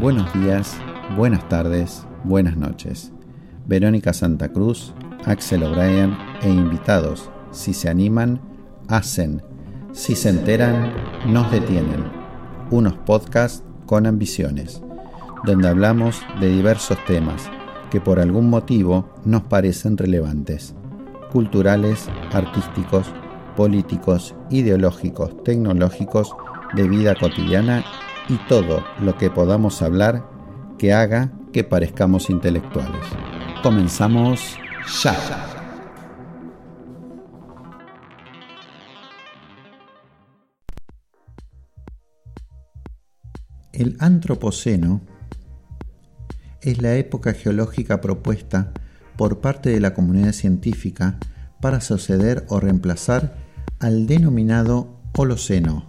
Buenos días, buenas tardes, buenas noches. Verónica Santa Cruz, Axel O'Brien e invitados, si se animan, hacen, si se enteran, nos detienen. Unos podcasts con ambiciones, donde hablamos de diversos temas que por algún motivo nos parecen relevantes, culturales, artísticos, políticos, ideológicos, tecnológicos, de vida cotidiana y todo lo que podamos hablar que haga que parezcamos intelectuales. Comenzamos ya. El Antropoceno es la época geológica propuesta por parte de la comunidad científica para suceder o reemplazar al denominado Holoceno,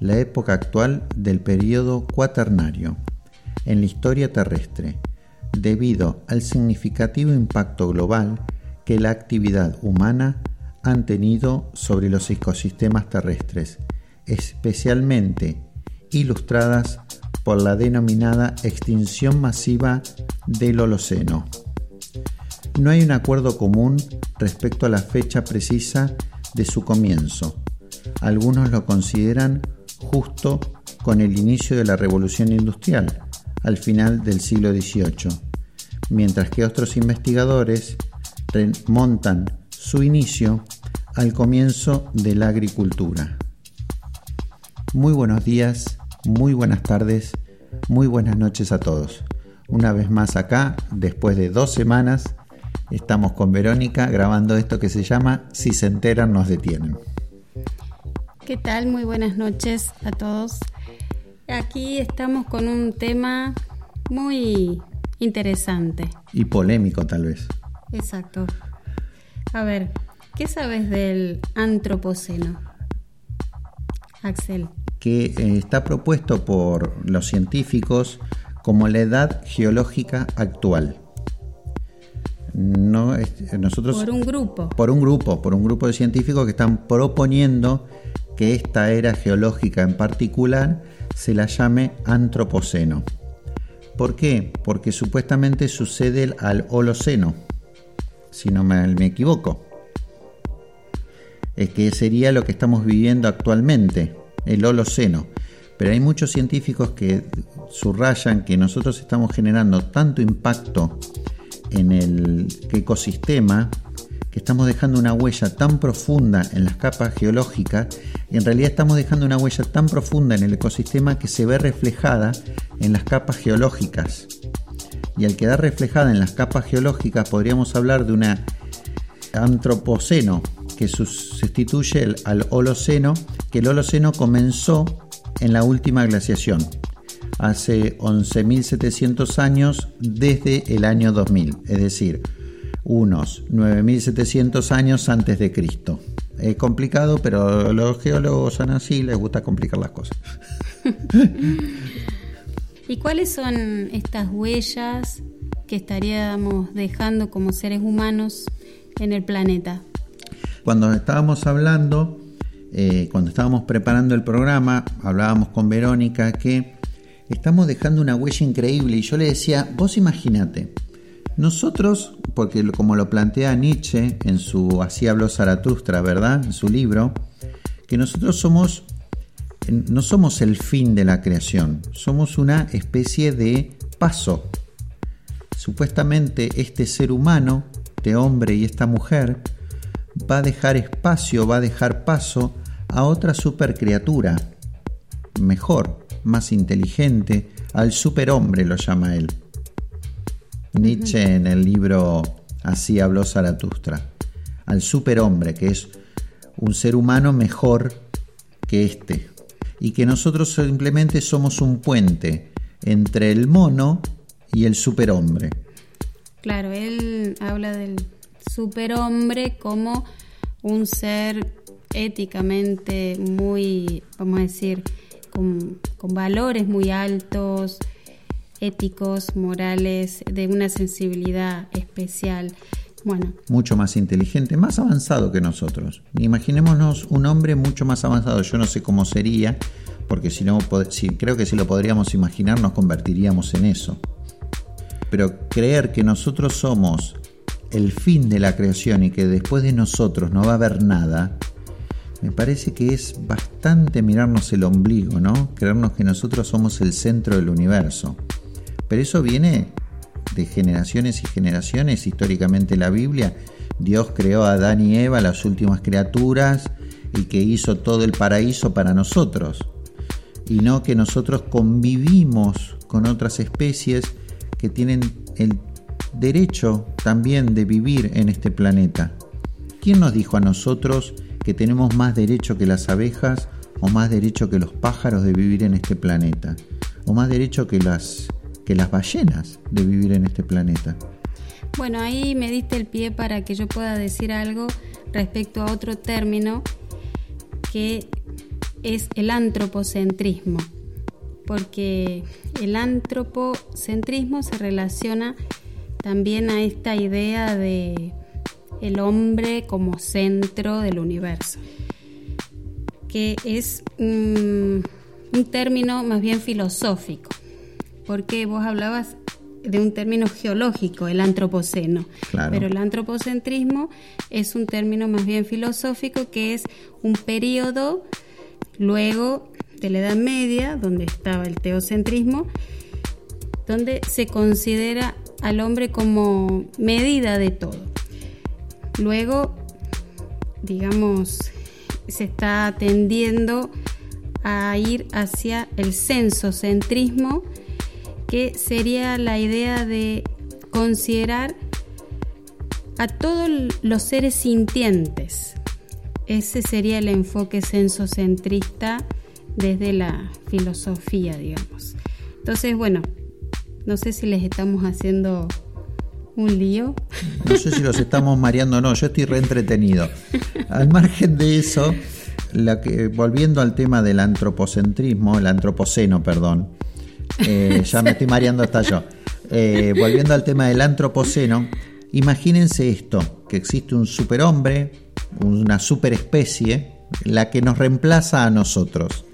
la época actual del período cuaternario en la historia terrestre, debido al significativo impacto global que la actividad humana han tenido sobre los ecosistemas terrestres, especialmente ilustradas por la denominada extinción masiva del Holoceno. No hay un acuerdo común respecto a la fecha precisa de su comienzo. Algunos lo consideran justo con el inicio de la revolución industrial, al final del siglo XVIII, mientras que otros investigadores remontan su inicio al comienzo de la agricultura. Muy buenos días, muy buenas tardes, muy buenas noches a todos. Una vez más acá, después de dos semanas, estamos con Verónica grabando esto que se llama Si se enteran nos detienen. ¿Qué tal? Muy buenas noches a todos. Aquí estamos con un tema muy interesante. Y polémico tal vez. Exacto. A ver, ¿qué sabes del antropoceno? Axel. Que eh, está propuesto por los científicos como la edad geológica actual. No, nosotros, por un grupo. Por un grupo, por un grupo de científicos que están proponiendo que esta era geológica en particular se la llame antropoceno. ¿Por qué? Porque supuestamente sucede al Holoceno, si no me, equivoco. Es que sería lo que estamos viviendo actualmente, el Holoceno. Pero hay muchos científicos que subrayan que nosotros estamos generando tanto impacto en el ecosistema estamos dejando una huella tan profunda en las capas geológicas y en realidad estamos dejando una huella tan profunda en el ecosistema que se ve reflejada en las capas geológicas. Y al quedar reflejada en las capas geológicas podríamos hablar de una antropoceno que sustituye al Holoceno, que el Holoceno comenzó en la última glaciación, hace 11.700 años desde el año 2000, es decir, unos 9.700 años antes de Cristo. Es complicado, pero los geólogos son así, les gusta complicar las cosas. ¿Y cuáles son estas huellas que estaríamos dejando como seres humanos en el planeta? Cuando estábamos hablando, eh, cuando estábamos preparando el programa, hablábamos con Verónica que estamos dejando una huella increíble y yo le decía, vos imagínate, nosotros, porque como lo plantea Nietzsche en su Así habló Zaratustra, ¿verdad? En su libro, que nosotros somos, no somos el fin de la creación, somos una especie de paso. Supuestamente este ser humano, este hombre y esta mujer, va a dejar espacio, va a dejar paso a otra supercriatura, mejor, más inteligente, al superhombre lo llama él. Nietzsche en el libro Así habló Zaratustra, al superhombre, que es un ser humano mejor que este, y que nosotros simplemente somos un puente entre el mono y el superhombre. Claro, él habla del superhombre como un ser éticamente muy, vamos a decir, con, con valores muy altos, éticos, morales, de una sensibilidad especial. Bueno. Mucho más inteligente, más avanzado que nosotros. Imaginémonos un hombre mucho más avanzado. Yo no sé cómo sería, porque si no, si, creo que si lo podríamos imaginar nos convertiríamos en eso. Pero creer que nosotros somos el fin de la creación y que después de nosotros no va a haber nada, me parece que es bastante mirarnos el ombligo, ¿no? Creernos que nosotros somos el centro del universo. Pero eso viene de generaciones y generaciones. Históricamente la Biblia, Dios creó a Adán y Eva, las últimas criaturas, y que hizo todo el paraíso para nosotros. Y no que nosotros convivimos con otras especies que tienen el derecho también de vivir en este planeta. ¿Quién nos dijo a nosotros que tenemos más derecho que las abejas o más derecho que los pájaros de vivir en este planeta? ¿O más derecho que las, que las ballenas de vivir en este planeta? Bueno, ahí me diste el pie para que yo pueda decir algo respecto a otro término que es el antropocentrismo, porque el antropocentrismo se relaciona también a esta idea de el hombre como centro del universo, que es un, término más bien filosófico, porque vos hablabas de un término geológico, el antropoceno, pero el antropocentrismo es un término más bien filosófico que es un periodo luego de la Edad Media, donde estaba el teocentrismo, donde se considera al hombre como medida de todo. Luego, digamos, se está tendiendo a ir hacia el censocentrismo, que sería la idea de considerar a todos los seres sintientes. Ese sería el enfoque censocentrista desde la filosofía, digamos. Entonces, bueno, no sé si les estamos haciendo un lío. No sé si los estamos mareando o no, yo estoy reentretenido. Al margen de eso, la que, volviendo al tema del antropocentrismo, el antropoceno, perdón, eh, ya me estoy mareando hasta yo. Eh, volviendo al tema del antropoceno, imagínense esto, que existe un superhombre, una superespecie, la que nos reemplaza a nosotros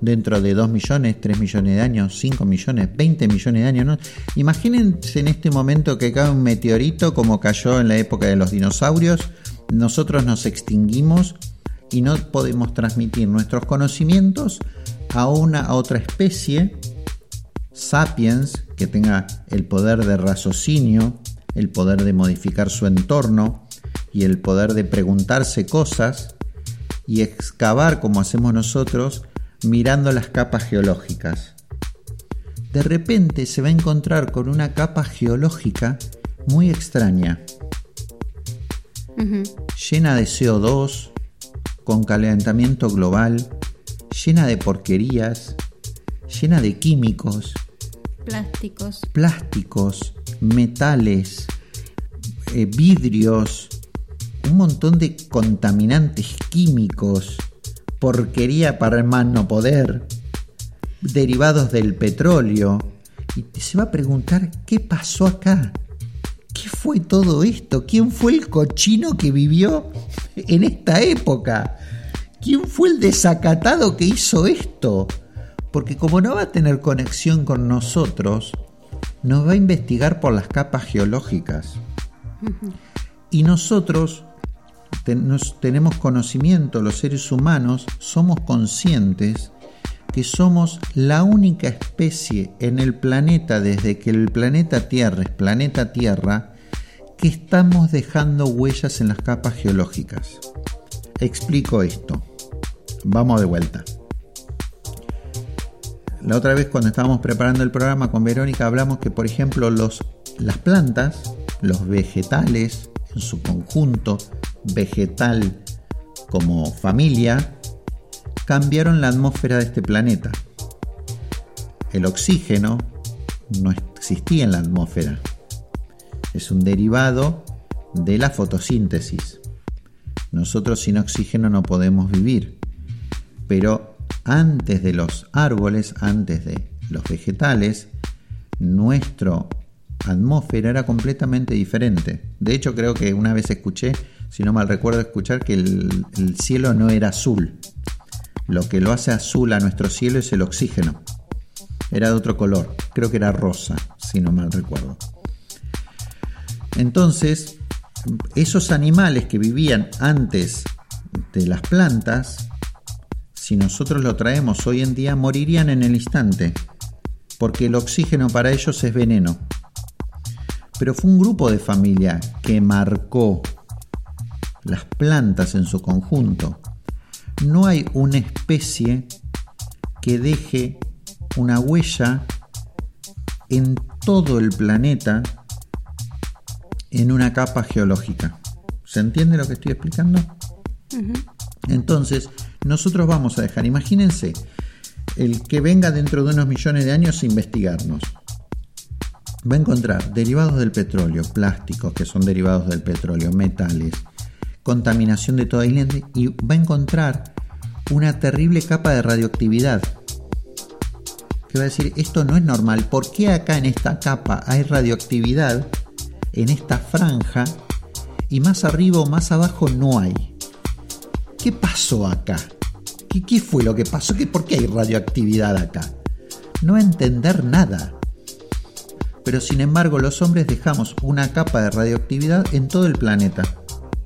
dentro de 2 millones, 3 millones de años, 5 millones, 20 millones de años. Imagínense en este momento que cae un meteorito como cayó en la época de los dinosaurios, nosotros nos extinguimos y no podemos transmitir nuestros conocimientos a una a otra especie, sapiens, que tenga el poder de raciocinio, el poder de modificar su entorno y el poder de preguntarse cosas y excavar como hacemos nosotros mirando las capas geológicas. De repente se va a encontrar con una capa geológica muy extraña, llena de CO2, con calentamiento global, llena de porquerías, llena de químicos, plásticos, plásticos metales, eh, vidrios, un montón de contaminantes químicos porquería para el más no poder, derivados del petróleo. Y se va a preguntar, ¿qué pasó acá? ¿Qué fue todo esto? ¿Quién fue el cochino que vivió en esta época? ¿Quién fue el desacatado que hizo esto? Porque como no va a tener conexión con nosotros, nos va a investigar por las capas geológicas. Y nosotros tenemos conocimiento, los seres humanos somos conscientes que somos la única especie en el planeta desde que el planeta Tierra es planeta Tierra que estamos dejando huellas en las capas geológicas. Explico esto. Vamos de vuelta. La otra vez cuando estábamos preparando el programa con Verónica hablamos que por ejemplo los, las plantas, los vegetales en su conjunto, vegetal como familia cambiaron la atmósfera de este planeta. El oxígeno no existía en la atmósfera. Es un derivado de la fotosíntesis. Nosotros sin oxígeno no podemos vivir. Pero antes de los árboles, antes de los vegetales, nuestra atmósfera era completamente diferente. De hecho, creo que una vez escuché si no mal recuerdo escuchar que el, cielo no era azul. Lo que lo hace azul a nuestro cielo es el oxígeno. Era de otro color, creo que era rosa, si no mal recuerdo. Entonces, esos animales que vivían antes de las plantas, si nosotros lo traemos hoy en día, morirían en el instante, porque el oxígeno para ellos es veneno. Pero fue un grupo de familia que marcó las plantas en su conjunto. No hay una especie que deje una huella en todo el planeta en una capa geológica. ¿Se entiende lo que estoy explicando? Entonces, nosotros vamos a dejar, imagínense, el que venga dentro de unos millones de años a investigarnos. Va a encontrar derivados del petróleo, plásticos que son derivados del petróleo, metales, contaminación de toda isla y va a encontrar una terrible capa de radioactividad. Que va a decir, esto no es normal, ¿por qué acá en esta capa hay radioactividad? En esta franja y más arriba o más abajo no hay. ¿Qué pasó acá? ¿Qué, fue lo que pasó? ¿Qué, ¿Por qué hay radioactividad acá? No entender nada. Pero sin embargo los hombres dejamos una capa de radioactividad en todo el planeta.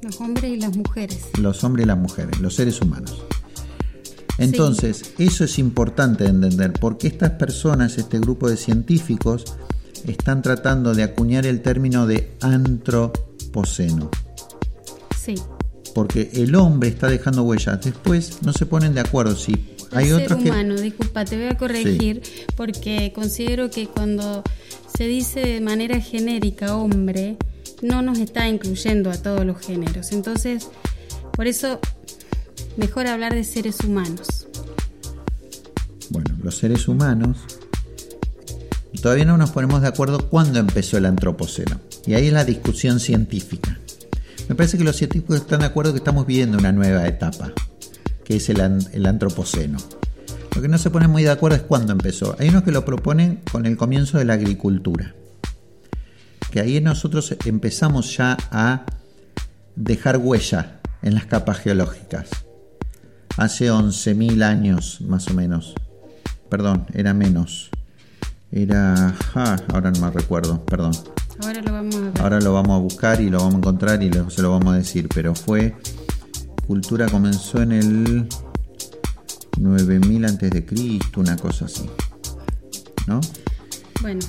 Los hombres y las mujeres. Los hombres y las mujeres, los seres humanos. Entonces, eso es importante entender, porque estas personas, este grupo de científicos, están tratando de acuñar el término de antropoceno. Sí porque el hombre está dejando huellas. Después no se ponen de acuerdo si hay otro humano, disculpa, te voy a corregir porque considero que cuando se dice de manera genérica hombre, no nos está incluyendo a todos los géneros. Entonces, por eso mejor hablar de seres humanos. Bueno, los seres humanos todavía no nos ponemos de acuerdo cuándo empezó el antropoceno. Y ahí es la discusión científica. Me parece que los científicos están de acuerdo que estamos viviendo una nueva etapa, que es el, antropoceno. Lo que no se pone muy de acuerdo es cuándo empezó. Hay unos que lo proponen con el comienzo de la agricultura. Que ahí nosotros empezamos ya a dejar huella en las capas geológicas. Hace 11.000 años más o menos. Perdón, era menos. Era... Ah, ahora no me recuerdo, perdón. Ahora lo vamos a ver. Ahora lo vamos a buscar y lo vamos a encontrar y se lo vamos a decir. Pero fue. Cultura comenzó en el 9000 antes de Cristo, una cosa así. ¿No? Bueno.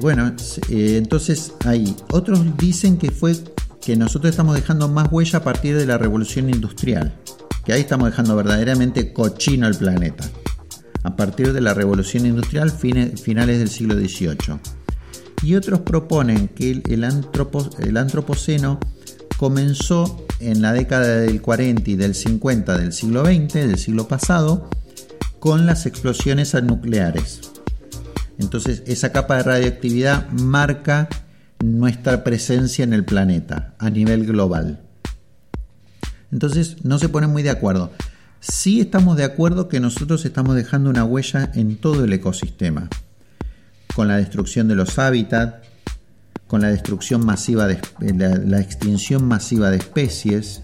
bueno, eh, entonces ahí. Otros dicen que fue que nosotros estamos dejando más huella a partir de la revolución industrial. Que ahí estamos dejando verdaderamente cochino el planeta. A partir de la revolución industrial, finales del siglo XVIII y otros proponen que el, el, antropoceno comenzó en la década del 40 y del 50 del siglo XX, del siglo pasado, con las explosiones nucleares. Entonces esa capa de radioactividad marca nuestra presencia en el planeta a nivel global. Entonces no se ponen muy de acuerdo. Sí estamos de acuerdo que nosotros estamos dejando una huella en todo el ecosistema con la destrucción de los hábitats, con la destrucción masiva de la, extinción masiva de especies,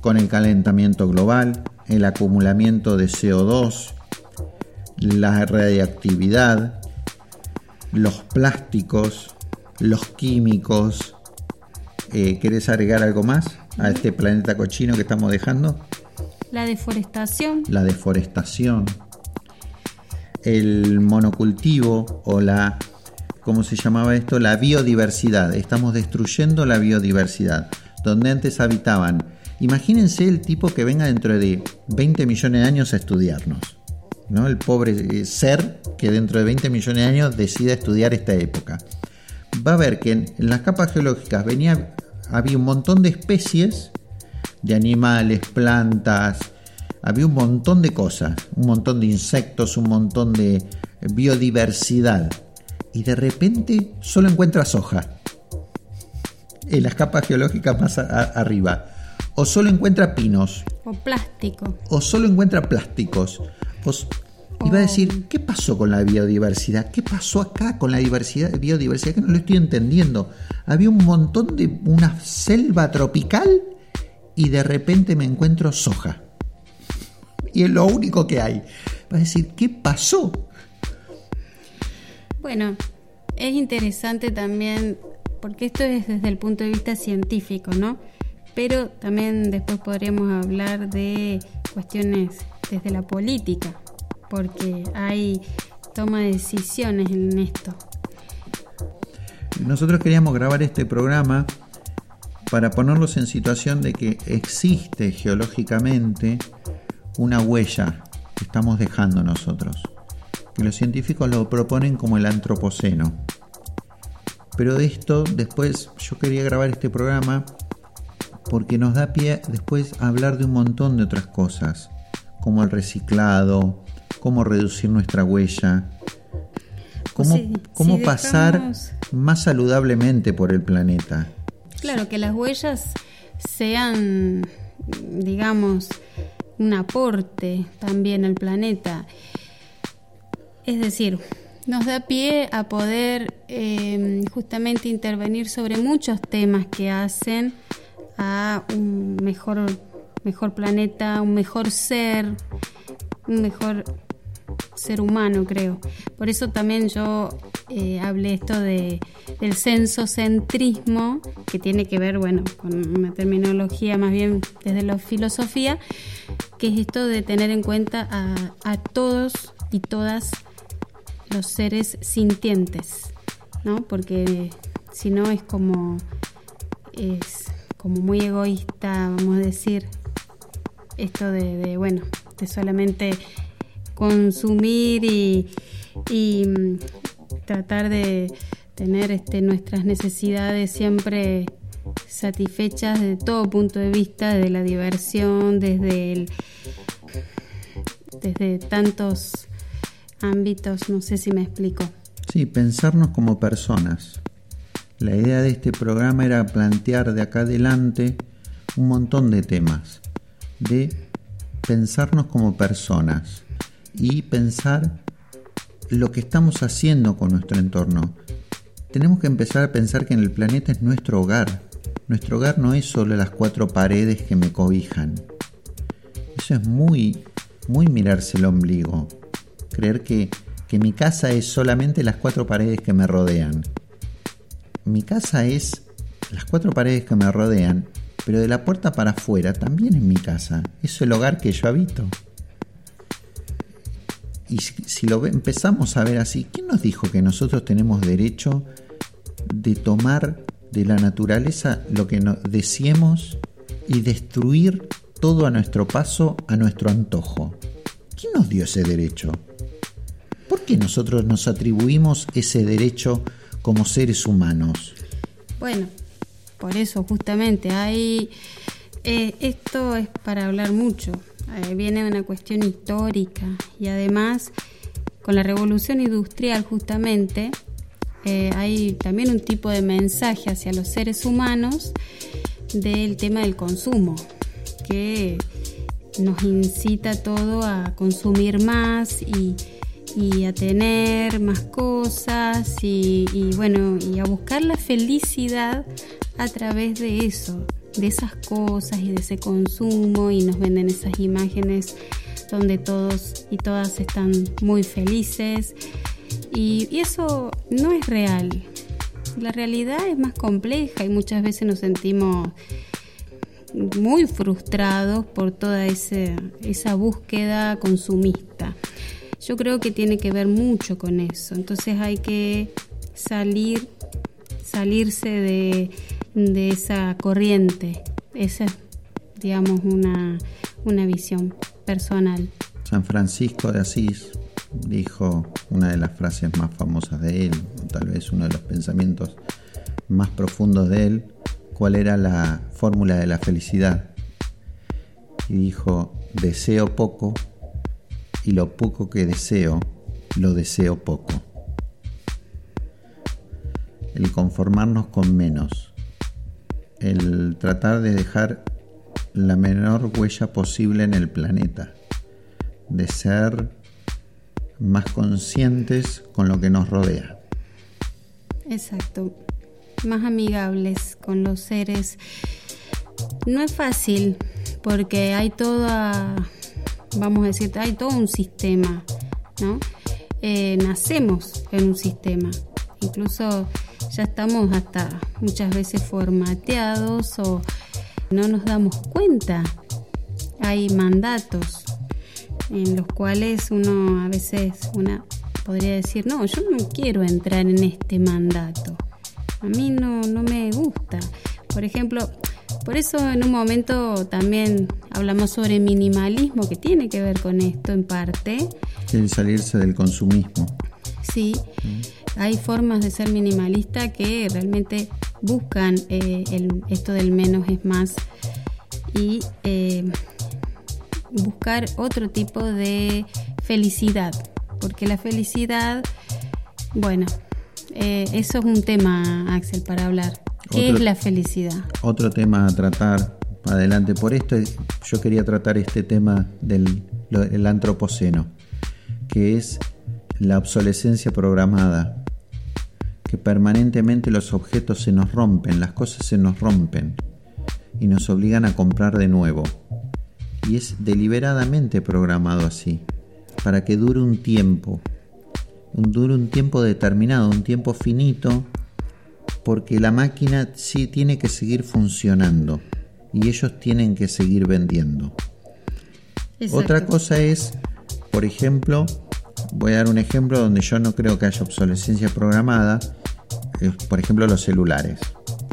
con el calentamiento global, el acumulamiento de CO2, la radiactividad, los plásticos, los químicos. Eh, ¿Querés agregar algo más a este planeta cochino que estamos dejando? La deforestación. La deforestación el monocultivo o la, ¿cómo se llamaba esto? La biodiversidad. Estamos destruyendo la biodiversidad. Donde antes habitaban. Imagínense el tipo que venga dentro de 20 millones de años a estudiarnos. ¿no? El pobre eh, ser que dentro de 20 millones de años decida estudiar esta época. Va a ver que en, las capas geológicas venía, había un montón de especies de animales, plantas, había un montón de cosas, un montón de insectos, un montón de biodiversidad. Y de repente solo encuentra soja en las capas geológicas más arriba. O solo encuentra pinos. O plástico. O solo encuentra plásticos. Y va a decir, ¿qué pasó con la biodiversidad? ¿Qué pasó acá con la diversidad, biodiversidad? Que no lo estoy entendiendo. Había un montón de una selva tropical y de repente me encuentro soja y es lo único que hay. Va a decir, ¿qué pasó? Bueno, es interesante también, porque esto es desde el punto de vista científico, ¿no? Pero también después podríamos hablar de cuestiones desde la política, porque hay toma de decisiones en esto. Nosotros queríamos grabar este programa para ponerlos en situación de que existe geológicamente una huella que estamos dejando nosotros, que los científicos lo proponen como el antropoceno. Pero de esto después yo quería grabar este programa porque nos da pie después a hablar de un montón de otras cosas, como el reciclado, cómo reducir nuestra huella, cómo, cómo pasar más saludablemente por el planeta. Claro, que las huellas sean, digamos, un aporte también al planeta. Es decir, nos da pie a poder em, justamente intervenir sobre muchos temas que hacen a un mejor, mejor planeta, un mejor ser, un mejor ser humano, creo. Por eso también yo eh, hablé esto de, del sensocentrismo, que tiene que ver, bueno, con una terminología más bien desde la filosofía, que es esto de tener en cuenta a, todos y todas los seres sintientes, ¿no? Porque si no es como es como muy egoísta, vamos a decir, esto de, de bueno, de solamente consumir y, mm, tratar de tener este, nuestras necesidades siempre satisfechas de todo punto de vista, de la diversión, desde, desde tantos ámbitos, no sé si me explico. Sí, pensarnos como personas. La idea de este programa era plantear de acá adelante un montón de temas, de pensarnos como personas y pensar lo que estamos haciendo con nuestro entorno. Tenemos que empezar a pensar que en el planeta es nuestro hogar. Nuestro hogar no es solo las cuatro paredes que me cobijan. Eso es muy, muy mirarse el ombligo. Creer que, que mi casa es solamente las cuatro paredes que me rodean. Mi casa es las cuatro paredes que me rodean, pero de la puerta para afuera también es mi casa. Es el hogar que yo habito. Y si, lo empezamos a ver así, ¿quién nos dijo que nosotros tenemos derecho de tomar de la naturaleza lo que nos deseemos y destruir todo a nuestro paso, a nuestro antojo? ¿Quién nos dio ese derecho? ¿Por qué nosotros nos atribuimos ese derecho como seres humanos? Bueno, por eso justamente hay... Eh, esto es para hablar mucho, eh, viene una cuestión histórica y además con la revolución industrial justamente eh, hay también un tipo de mensaje hacia los seres humanos del tema del consumo que nos incita todo a consumir más y, a tener más cosas y bueno y a buscar la felicidad a través de eso de esas cosas y de ese consumo y nos venden esas imágenes donde todos y todas están muy felices y, eso no es real. La realidad es más compleja y muchas veces nos sentimos muy frustrados por toda esa búsqueda consumista. Yo creo que tiene que ver mucho con eso. Entonces hay que salir, salirse de, de esa corriente. Esa es, digamos, una, una visión personal. San Francisco de Asís dijo una de las frases más famosas de él, tal vez uno de los pensamientos más profundos de él, cuál era la fórmula de la felicidad. Y dijo, deseo poco y lo poco que deseo, lo deseo poco. El conformarnos con menos el tratar de dejar la menor huella posible en el planeta, de ser más conscientes con lo que nos rodea. Exacto, más amigables con los seres. No es fácil porque hay toda vamos a decir, hay todo un sistema, ¿no? Eh, nacemos en un sistema, incluso ya estamos hasta muchas veces formateados o no nos damos cuenta. Hay mandatos en los cuales uno a veces una podría decir, no, yo no quiero entrar en este mandato. A mí no, no me gusta. Por ejemplo, por eso en un momento también hablamos sobre minimalismo, que tiene que ver con esto en parte. El salirse del consumismo. Sí, mm. Hay formas de ser minimalista que realmente buscan eh, esto del menos es más y eh, buscar otro tipo de felicidad, porque la felicidad, bueno, eh, eso es un tema, Axel, para hablar. ¿Qué es la felicidad? Otro tema a tratar adelante. Por esto yo quería tratar este tema del antropoceno, que es la obsolescencia programada, que permanentemente los objetos se nos rompen, las cosas se nos rompen y nos obligan a comprar de nuevo. Y es deliberadamente programado así, para que dure un tiempo, dure un tiempo determinado, un tiempo finito porque la máquina sí tiene que seguir funcionando y ellos tienen que seguir vendiendo. Otra cosa es, por ejemplo, voy a dar un ejemplo donde yo no creo que haya obsolescencia programada, por ejemplo los celulares.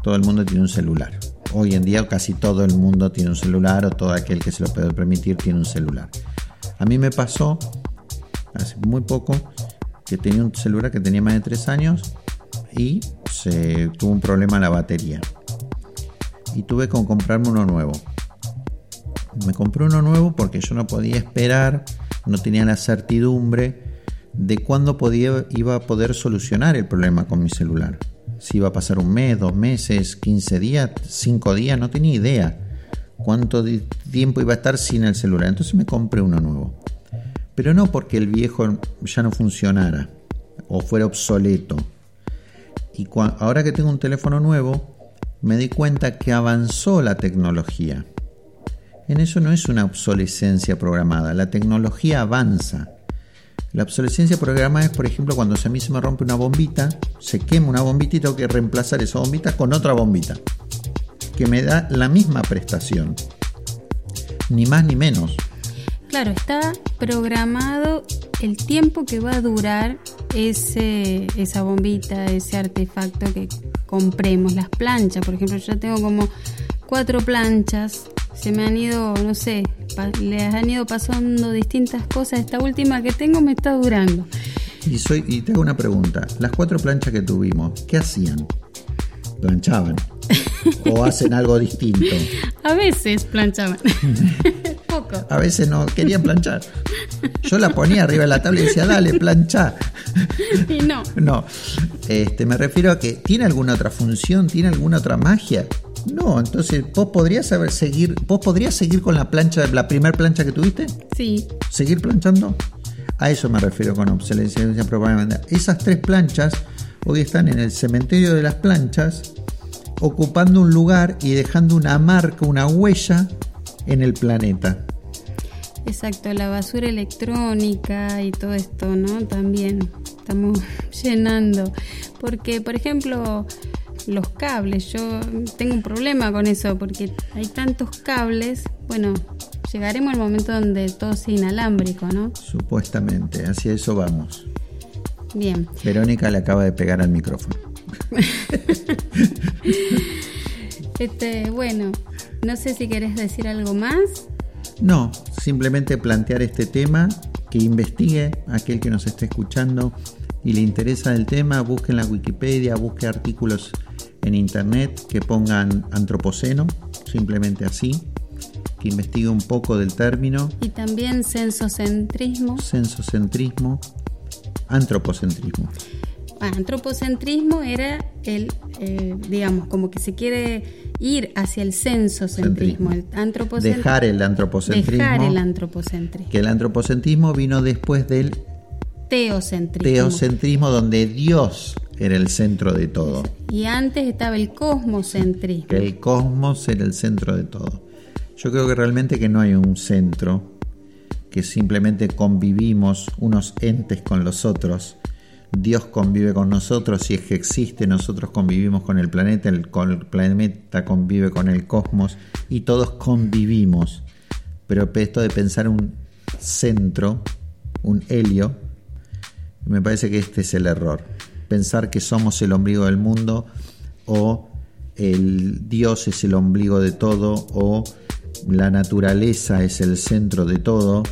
Todo el mundo tiene un celular. Hoy en día casi todo el mundo tiene un celular o todo aquel que se lo puede permitir tiene un celular. A mí me pasó hace muy poco que tenía un celular que tenía más de 3 años y se tuvo un problema en la batería. Y tuve que comprarme uno nuevo. Me compré uno nuevo porque yo no podía esperar, no tenía la certidumbre de cuándo podía, iba a poder solucionar el problema con mi celular. Si iba a pasar un mes, dos meses, 15 días, 5 días, no tenía idea cuánto tiempo iba a estar sin el celular. Entonces me compré uno nuevo. Pero no porque el viejo ya no funcionara o fuera obsoleto y ahora que tengo un teléfono nuevo, me di cuenta que avanzó la tecnología. En eso no es una obsolescencia programada, la tecnología avanza. La obsolescencia programada es, por ejemplo, cuando a mí se me rompe una bombita, se quema una bombita y tengo que reemplazar esa bombita con otra bombita, que me da la misma prestación, ni más ni menos. Claro, está programado el tiempo que va a durar ese, esa bombita, ese artefacto que compremos. Las planchas, por ejemplo, yo tengo como cuatro planchas, se me han ido, no sé, les han ido pasando distintas cosas. Esta última que tengo me está durando. Y, soy, y te hago una pregunta, las cuatro planchas que tuvimos, ¿qué hacían? Planchaban. ¿O hacen algo distinto? A veces planchaban. A veces no querían planchar. Yo la ponía arriba de la tabla y decía, dale, plancha. Y no. No. Este, me refiero a que tiene alguna otra función, tiene alguna otra magia. No, entonces vos podrías saber seguir, vos podrías seguir con la plancha, la primer plancha que tuviste. Sí. Seguir planchando. A eso me refiero con obsolescencia programada. Esas tres planchas hoy están en el cementerio de las planchas, ocupando un lugar y dejando una marca, una huella en el planeta. Exacto, la basura electrónica y todo esto, ¿no? También estamos llenando. Porque, por ejemplo, los cables, yo tengo un problema con eso, porque hay tantos cables, bueno, llegaremos al momento donde todo sea inalámbrico, ¿no? Supuestamente, hacia eso vamos. Bien. Verónica le acaba de pegar al micrófono. este, bueno, no sé si querés decir algo más. No, simplemente plantear este tema, que investigue aquel que nos esté escuchando y le interesa el tema, busque en la Wikipedia, busque artículos en internet que pongan antropoceno, simplemente así, que investigue un poco del término. Y también censocentrismo. Censocentrismo, antropocentrismo. antropocentrismo era el, eh, digamos, como que se quiere ir hacia el censocentrismo, el antropocentrismo. Dejar el antropocentrismo. Dejar el antropocentrismo. Que el antropocentrismo vino después del teocentrismo. Teocentrismo donde Dios era el centro de todo. Y antes estaba el cosmocentrismo. El cosmos era el centro de todo. Yo creo que realmente que no hay un centro, que simplemente convivimos unos entes con los otros. Dios convive con nosotros, si es que existe, nosotros convivimos con el planeta, el, el planeta convive con el cosmos y todos convivimos. Pero esto de pensar un centro, un helio, me parece que este es el error. Pensar que somos el ombligo del mundo o el Dios es el ombligo de todo o la naturaleza es el centro de todo.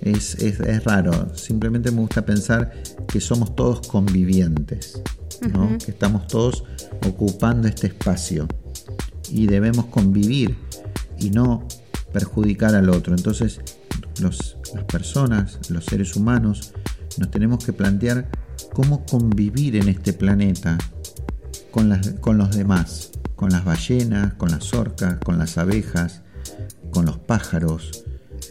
Es, raro. Simplemente me gusta pensar que somos todos convivientes, que estamos todos ocupando este espacio y debemos convivir y no perjudicar al otro. Entonces, las personas, los seres humanos, nos tenemos que plantear cómo convivir en este planeta con, los demás, con las ballenas, con las orcas, con las abejas, con los pájaros,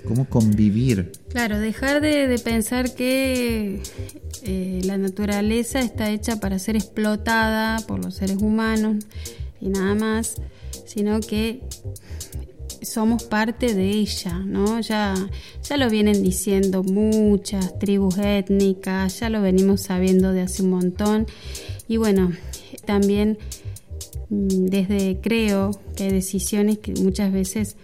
cómo convivir. Claro, dejar de, pensar que eh, la naturaleza está hecha para ser explotada por los seres humanos y nada más, sino que somos parte de ella, ¿no? Ya, ya lo vienen diciendo muchas tribus étnicas, ya lo venimos sabiendo de hace un montón. Y bueno, también mm, desde creo que hay decisiones que muchas veces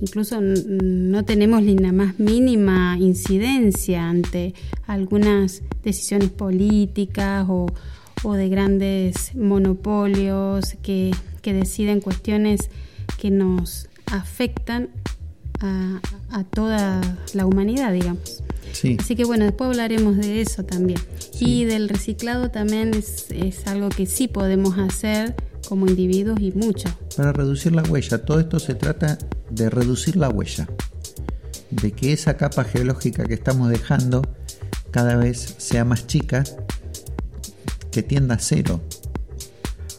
incluso no tenemos ni la más mínima incidencia ante algunas decisiones políticas o, o de grandes monopolios que, que deciden cuestiones que nos afectan a, toda la humanidad, digamos. Así que bueno, después hablaremos de eso también. Y del reciclado también es, es, algo que sí podemos hacer como individuos y mucho. Para reducir la huella, todo esto se trata de reducir la huella, de que esa capa geológica que estamos dejando cada vez sea más chica, que tienda a cero.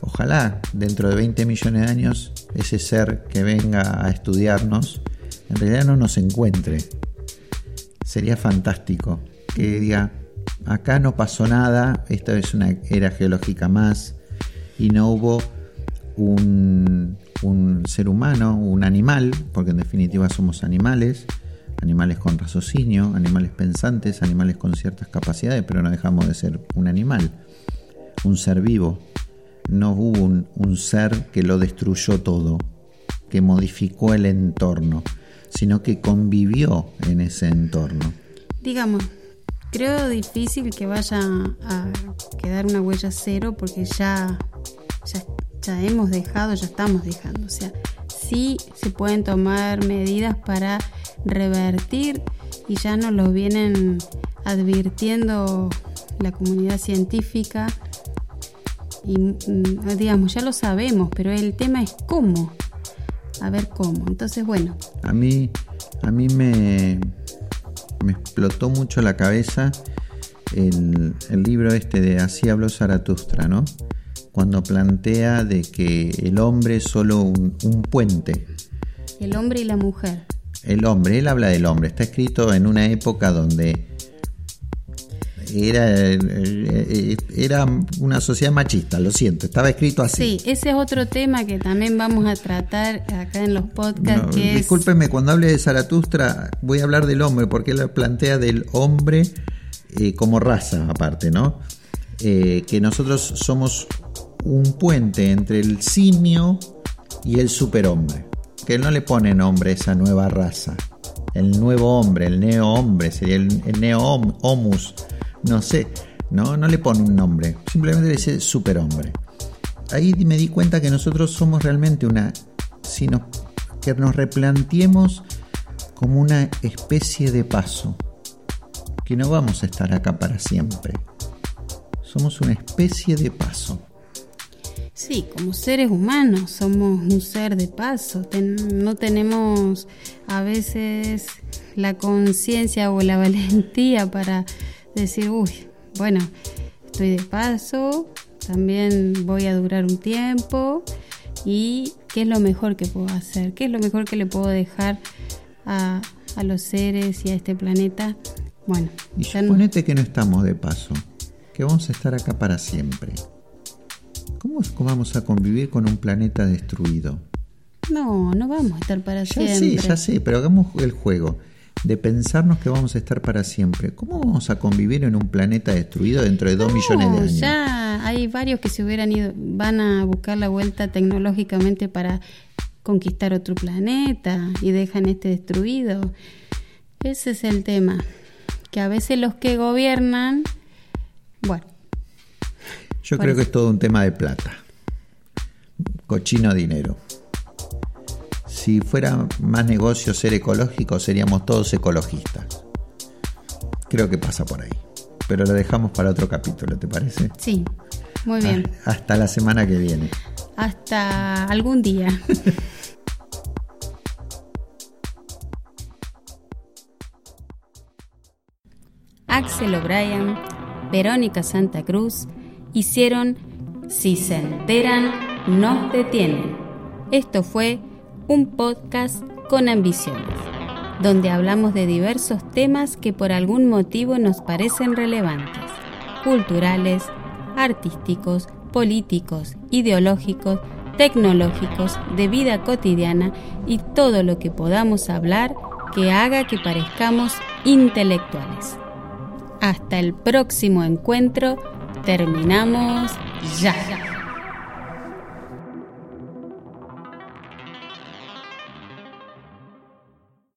Ojalá dentro de 20 millones de años ese ser que venga a estudiarnos en realidad no nos encuentre. Sería fantástico que diga, acá no pasó nada, esta es una era geológica más y no hubo un, un ser humano, un animal, porque en definitiva somos animales, animales con raciocinio, animales pensantes, animales con ciertas capacidades, pero no dejamos de ser un animal, un ser vivo no hubo un, ser que lo destruyó todo, que modificó el entorno, sino que convivió en ese entorno. Digamos, creo difícil que vaya a quedar una huella cero porque ya, ya, ya, hemos dejado, ya estamos dejando. O sea, sí se pueden tomar medidas para revertir y ya nos lo vienen advirtiendo la comunidad científica y mm, digamos, ya lo sabemos, pero el tema es cómo. A ver cómo. Entonces, bueno. A mí, a mí me, me explotó mucho la cabeza el, libro este de Así habló Zaratustra, ¿no? Cuando plantea de que el hombre es solo un, un puente. El hombre y la mujer. El hombre, él habla del hombre. Está escrito en una época donde era, eh, era una sociedad machista, lo siento, estaba escrito así. Sí, ese es otro tema que también vamos a tratar acá en los podcasts. discúlpeme, cuando hable de Zaratustra voy a hablar del hombre, porque él plantea del hombre eh, como raza aparte, ¿no? Eh, que nosotros somos un puente entre el simio y el superhombre, que él no le pone nombre a esa nueva raza. El nuevo hombre, el neo hombre, sería el, el neo homus no sé, no, no le pone un nombre, simplemente le dice superhombre. Ahí me di cuenta que nosotros somos realmente una, sino que nos replanteemos como una especie de paso, que no vamos a estar acá para siempre. Somos una especie de paso. Sí, como seres humanos somos un ser de paso. no tenemos a veces la conciencia o la valentía para decir, uy, bueno, estoy de paso, también voy a durar un tiempo y qué es lo mejor que puedo hacer, qué es lo mejor que le puedo dejar a, los seres y a este planeta. Bueno, y suponete que no estamos de paso, que vamos a estar acá para siempre. ¿Cómo vamos a convivir con un planeta destruido? No, no vamos a estar para ya siempre. Sí, ya sé, pero hagamos el juego. De pensarnos que vamos a estar para siempre. ¿Cómo vamos a convivir en un planeta destruido dentro de dos millones de años? Ya hay varios que se hubieran ido, van a buscar la vuelta tecnológicamente para conquistar otro planeta y dejan este destruido. Ese es el tema. Que a veces los que gobiernan, bueno. Yo creo que es todo un tema de plata. Cochino dinero. Si fuera más negocio ser ecológico, seríamos todos ecologistas. Creo que pasa por ahí. Pero lo dejamos para otro capítulo, ¿te parece? Sí, muy bien. Ah, hasta la semana que viene. Hasta algún día. Axel O'Brien, Verónica Santa Cruz hicieron Si se enteran, nos detienen. Esto fue un podcast con ambiciones, donde hablamos de diversos temas que por algún motivo nos parecen relevantes, culturales, artísticos, políticos, ideológicos, tecnológicos, de vida cotidiana y todo lo que podamos hablar que haga que parezcamos intelectuales. Hasta el próximo encuentro, terminamos ya.